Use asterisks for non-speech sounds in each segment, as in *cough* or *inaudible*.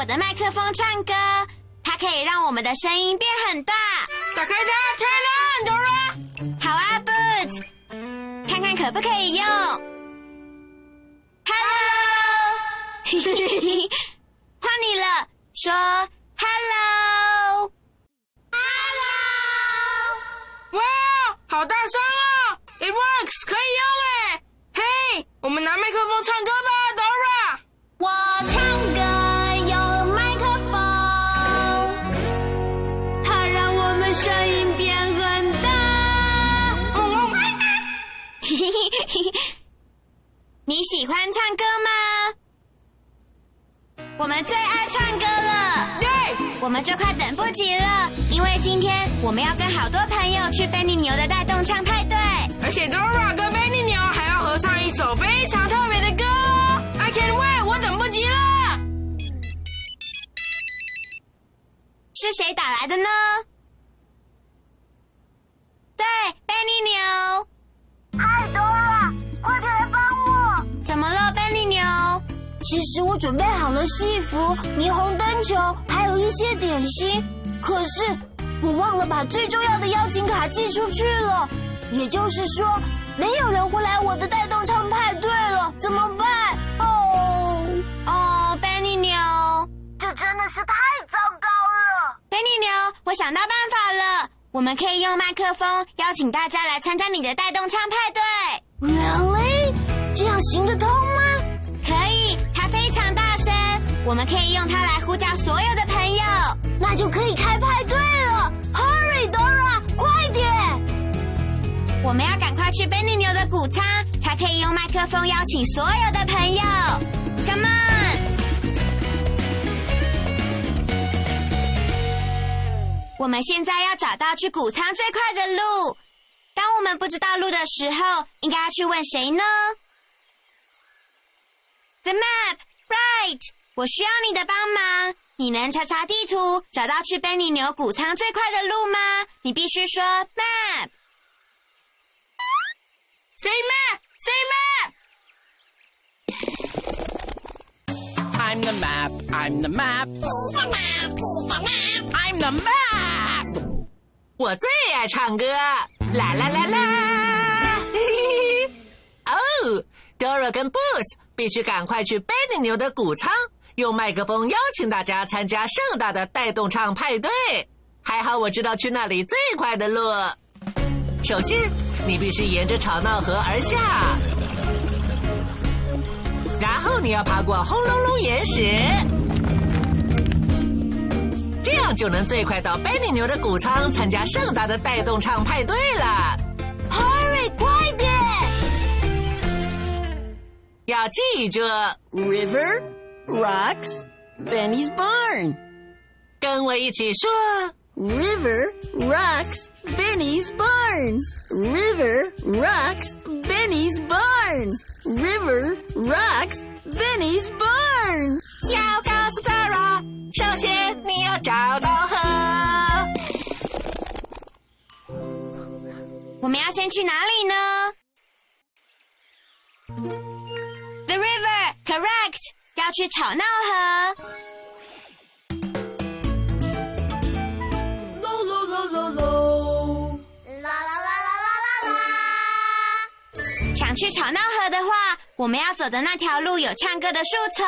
我的麦克风唱歌，它可以让我们的声音变很大。打开它，Turn on，Dora。好啊，Boots，看看可不可以用。Hello，*laughs* 换你了，说 Hello。Hello，哇，好大声啊！It works，可以用哎。嘿，我们拿麦克风唱歌吧，Dora。我唱 *laughs* 你喜欢唱歌吗？我们最爱唱歌了，对！我们就快等不及了，因为今天我们要跟好多朋友去贝利牛的带动唱派对。而且 Dora 跟贝尼牛还要合唱一首非常特别的歌哦，I can't wait，我等不及了。是谁打来的呢？对，贝利牛。嗨，Dora，其实我准备好了戏服、霓虹灯球，还有一些点心，可是我忘了把最重要的邀请卡寄出去了。也就是说，没有人会来我的带动唱派对了，怎么办？哦，哦，贝尼牛，这真的是太糟糕了！贝尼牛，我想到办法了，我们可以用麦克风邀请大家来参加你的带动唱派对。Really？这样行得通吗？我们可以用它来呼叫所有的朋友。那就可以开派对了！Hurry，Dora，快点！我们要赶快去贝利牛的谷仓，才可以用麦克风邀请所有的朋友。Come on！我们现在要找到去谷仓最快的路。当我们不知道路的时候，应该要去问谁呢？The map, right？我需要你的帮忙。你能查查地图，找到去贝利牛谷仓最快的路吗？你必须说 map。Say map, say map. I'm the map. I'm the map. I'm the map. 我最爱唱歌，啦啦啦啦！嘿嘿嘿哦，Dora 跟 Boots 必须赶快去贝利牛的谷仓，用麦克风邀请大家参加盛大的带动唱派对。还好我知道去那里最快的路。首先，你必须沿着吵闹河而下，然后你要爬过轰隆隆岩石。这样就能最快到贝利牛的谷仓参加盛大的带动唱派对了。Hurry，快点！要记住，River, rocks, Benny's barn. 跟我一起说 River, rocks, Benny's barn. River, rocks, Benny's barn. River, rocks, Benny's barn. 要告诉 Dora，首先你要找到河。我们要先去哪里呢？The river, correct。 要去吵闹河。喽喽喽喽喽！啦啦啦啦啦啦啦！想去吵闹河的话，我们要走的那条路有唱歌的树丛，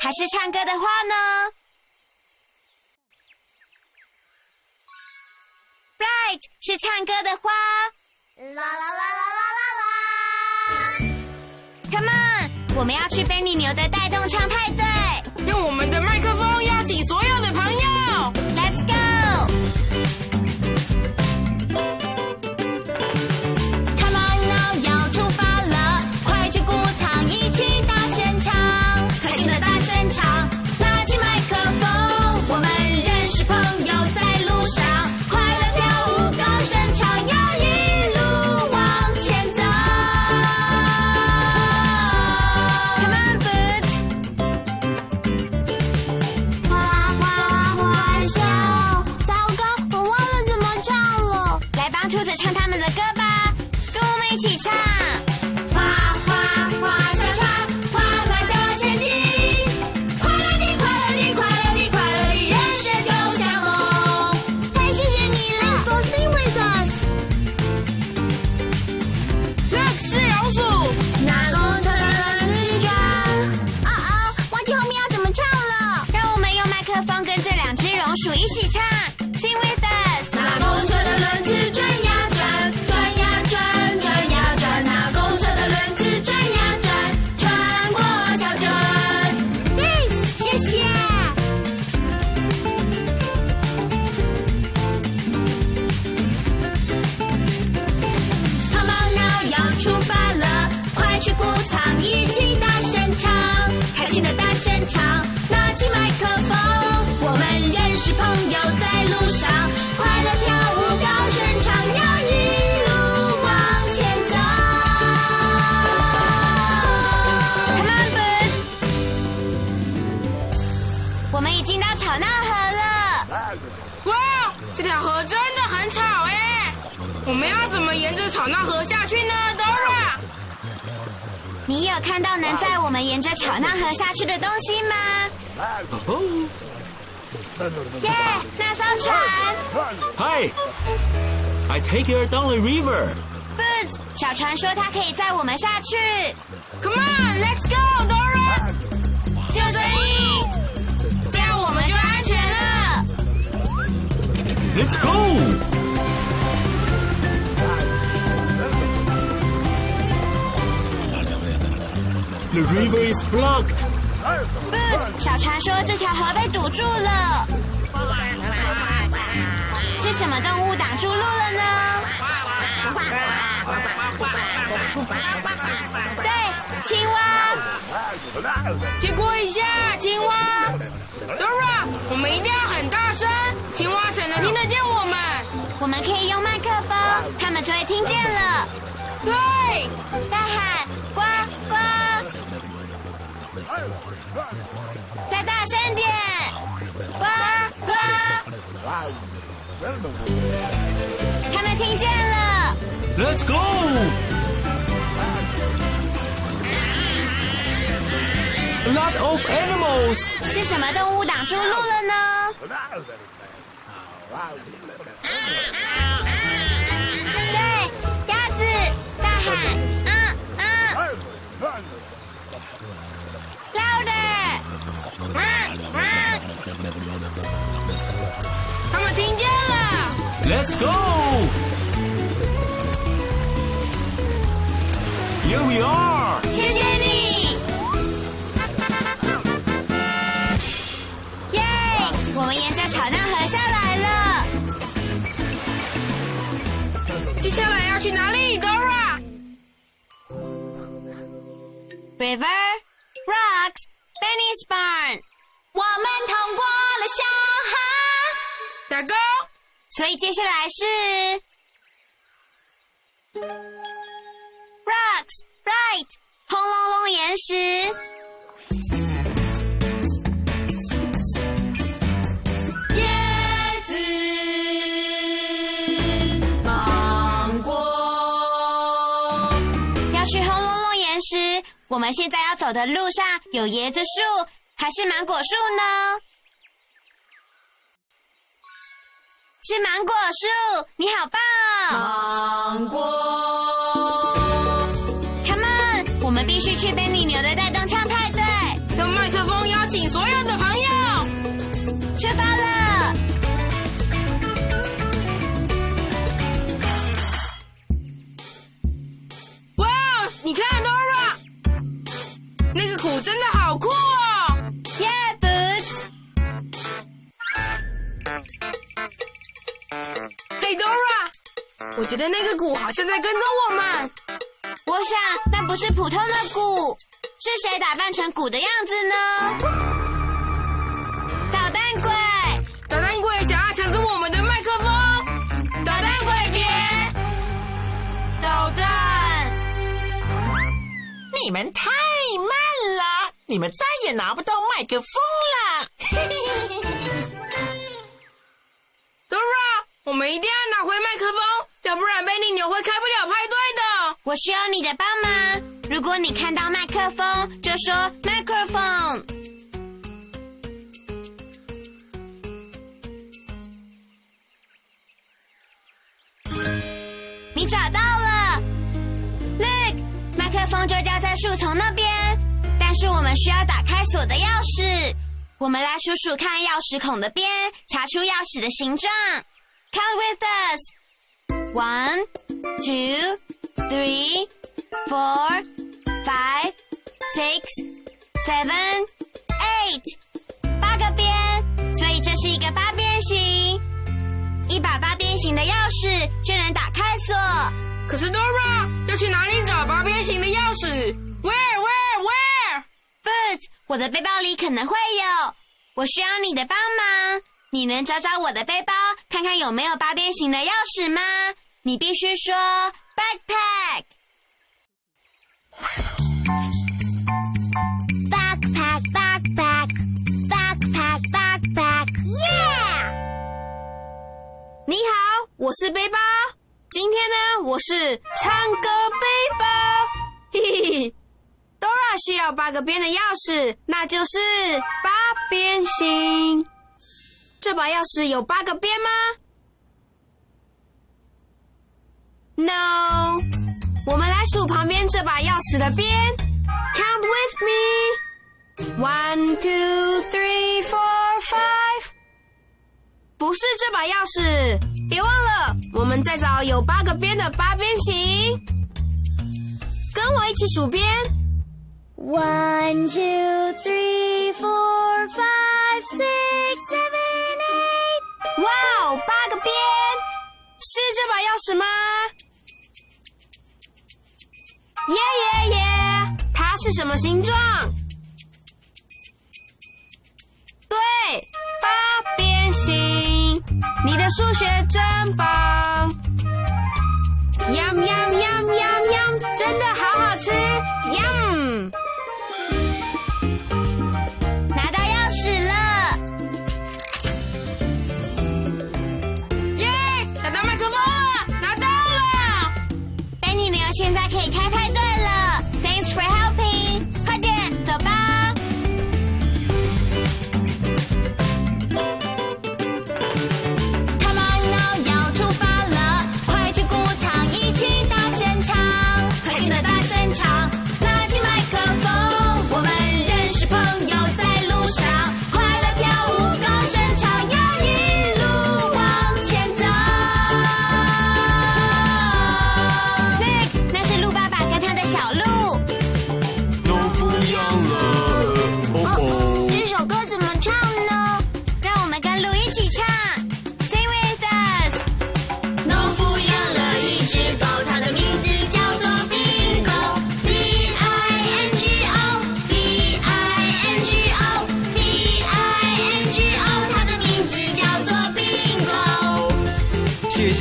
还是唱歌的花呢？Right，是唱歌的花。啦啦啦啦啦啦啦！Come on，我们要去菲尼牛的带动唱派对。用我们的麦克风邀请所有吵闹河下去呢，Dora？你有看到能载我们沿着吵闹河下去的东西吗？哦耶、那艘船 Hi! I take her down the river.，Boots，小船说它可以载我们下去。Come on, let's go, Dora！救生衣，这样我们就安全了。Let's go! The river is blocked. Boots，小船说这条河被堵住了。是什么动物挡住路了呢？对，青蛙。结果一下，青蛙。Dora，我们一定要很大声，青蛙才能听得见我们。我们可以用麦克风，他们就会听见了。对，大喊再大声点，呱呱。他们听见了。Let's go! A lot of animals. 是什么动物挡住路了呢？对，鸭子，大喊，嗯嗯他们听见了。Let's go! Here we are. 谢谢你，耶！我们沿着吵闹河下来了。接下来要去哪里，Dora？打勾。所以接下来是 rocks, right，轰隆隆岩石。椰子、芒果。要去轰隆隆岩石，我们现在要走的路上有椰子树还是芒果树呢？是芒果树，你好棒哦芒果。！Come on，我们必须去贝尼牛的带动唱派对，用麦克风邀请所有的朋友。出发了！哇，你看 Dora，那个鼓真的好酷哦！嘿，Dora，我觉得那个鼓好像在跟踪我们。我想那不是普通的鼓，是谁打扮成鼓的样子呢？捣蛋鬼！捣蛋鬼想要抢走我们的麦克风，捣蛋鬼别捣蛋！你们太慢了，你们再也拿不到麦克风了。Dora，我们一定要拿回麦克风，要不然贝利牛会开不了派对的。我需要你的帮忙。如果你看到麦克风，就说 microphone。你找到了，Look，麦克风就掉在树丛那边。但是我们需要打开锁的钥匙。我们来数数看钥匙孔的边，查出钥匙的形状。Count with us. One, two, three, four, five, six, seven, eight. 八个边，所以这是一个八边形。一把八边形的钥匙就能打开锁。可是 Dora 要去哪里找八边形的钥匙？Where where where？But 我的背包里可能会有，我需要你的帮忙。你能找找我的背包，看看有没有八边形的钥匙吗？你必须说 backpack。backpack backpack backpack backpack yeah！你好，我是背包。今天呢，我是唱歌背包。*laughs* 嘿嘿嘿，Dora 需要八个边的钥匙，那就是八边形。这把钥匙有八个边吗？No。我们来数旁边这把钥匙的边。Count with me. One, two, three, four, five. 不是这把钥匙，别忘了，我们再找有八个边的八边形。跟我一起数边。One, two, three, four, five, six. 哇哦，八个边，是这把钥匙吗？耶耶耶！它是什么形状？对，八边形。你的数学真棒！yum yum yum yum yum，真的好好吃现在可以开拍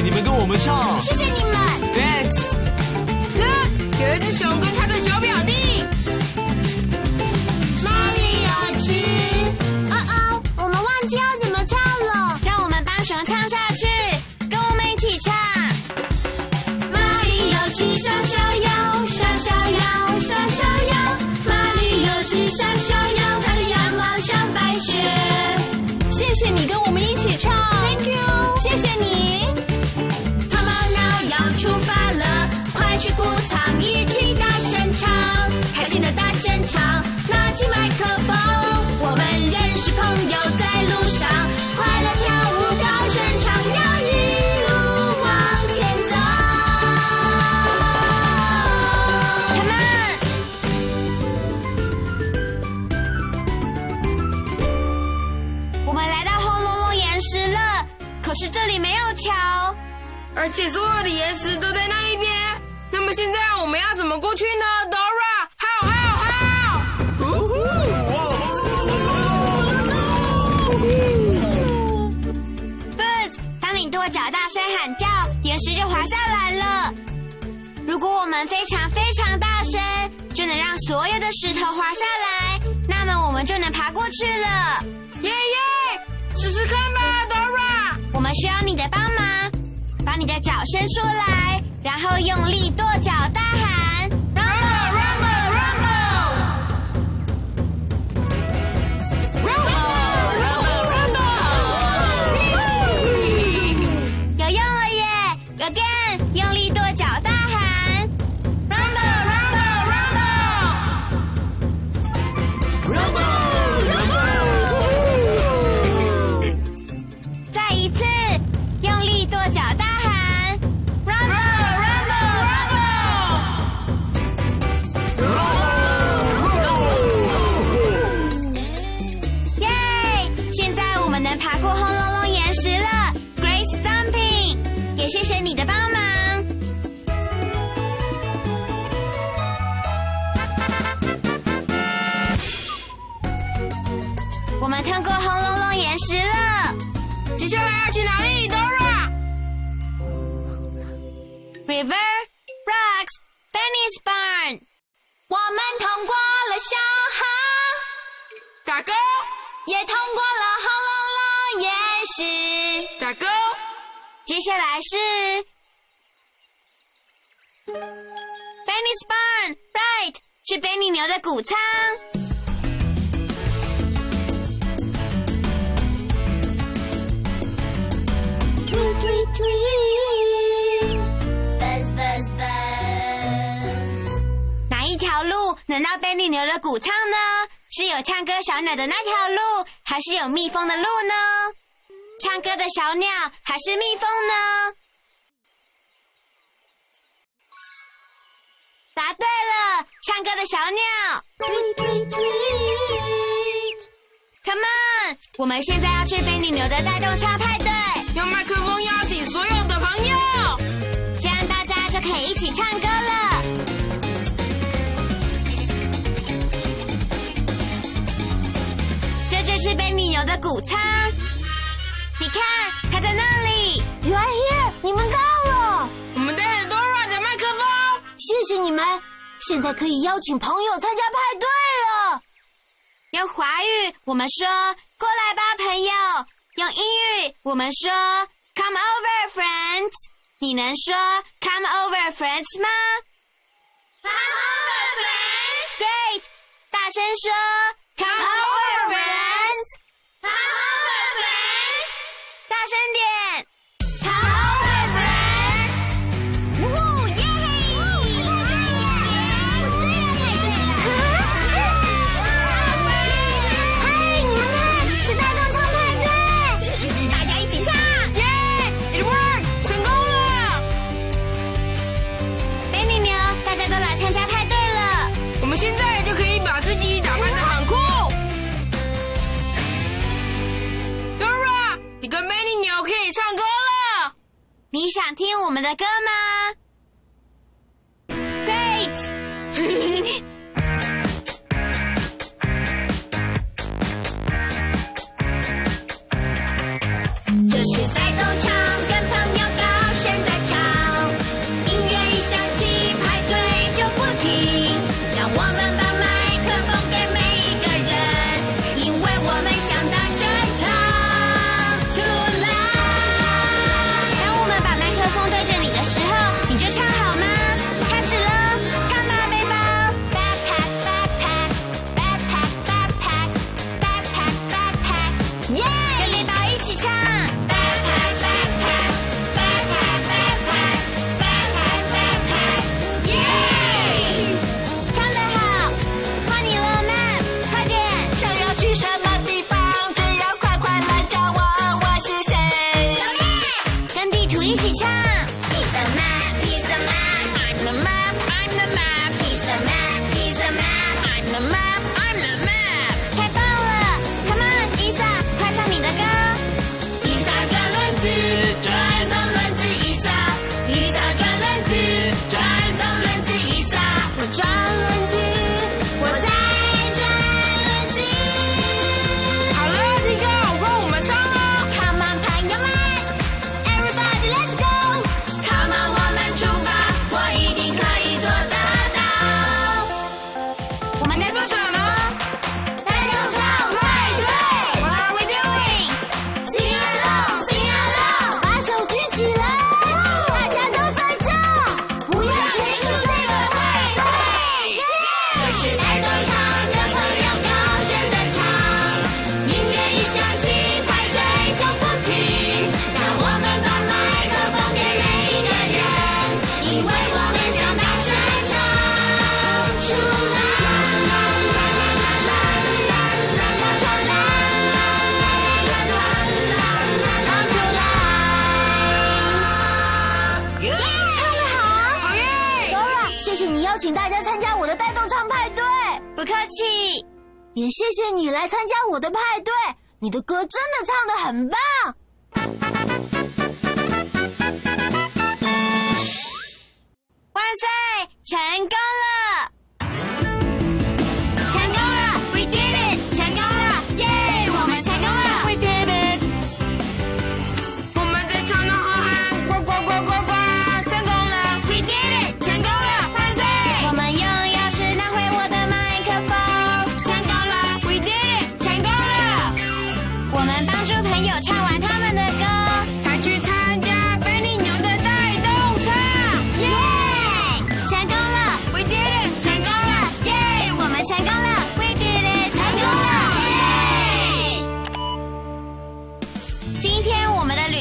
你们跟我们唱谢谢你们。而且所有的岩石都在那一边。那么现在我们要怎么过去呢？Dora，好好好！Boots，当你跺脚大声喊叫，岩石就滑下来了。如果我们非常非常大声，就能让所有的石头滑下来，那么我们就能爬过去了。耶耶，试试看吧，Dora。我们需要你的帮忙，把你的脚伸出来，然后用力跺脚大喊。接下来是 Benny's barn, right？去 Benny 牛的谷仓。Tweet tweet tweet. Buzz buzz buzz. 哪一条路能到 Benny 牛的谷仓呢？是有唱歌小鸟的那条路，还是有蜜蜂的路呢？唱歌的小鸟还是蜜蜂呢？答对了，唱歌的小鸟。Come on，我们现在要去 Benny 牛的带动唱派对，用麦克风邀请所有的朋友。这样大家就可以一起唱歌了。这就是 Benny 牛的谷仓，你看，它在那里。Right here，你们到了，我们带着 Dora 的麦克风。谢谢你们。现在可以邀请朋友参加派对了。用华语我们说“过来吧，朋友”；用英语我们说 “Come over, friends”。你能说 “Come over, friends” 吗 Come over, friends.？Great！大声说 “Come over, 请大家参加我的带动唱派对，不客气。也谢谢你来参加我的派对，你的歌真的唱得很棒。哇塞！成功了！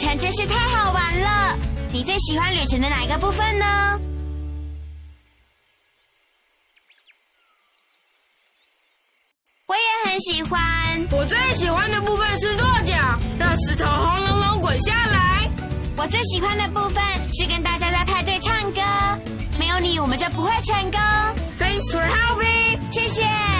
程真是太好玩了。你最喜欢旅程的哪一个部分呢？我也很喜欢。我最喜欢的部分是跺脚，让石头轰隆隆滚下来。我最喜欢的部分是跟大家在派对唱歌。没有你，我们就不会成功。Thanks for helping。谢谢。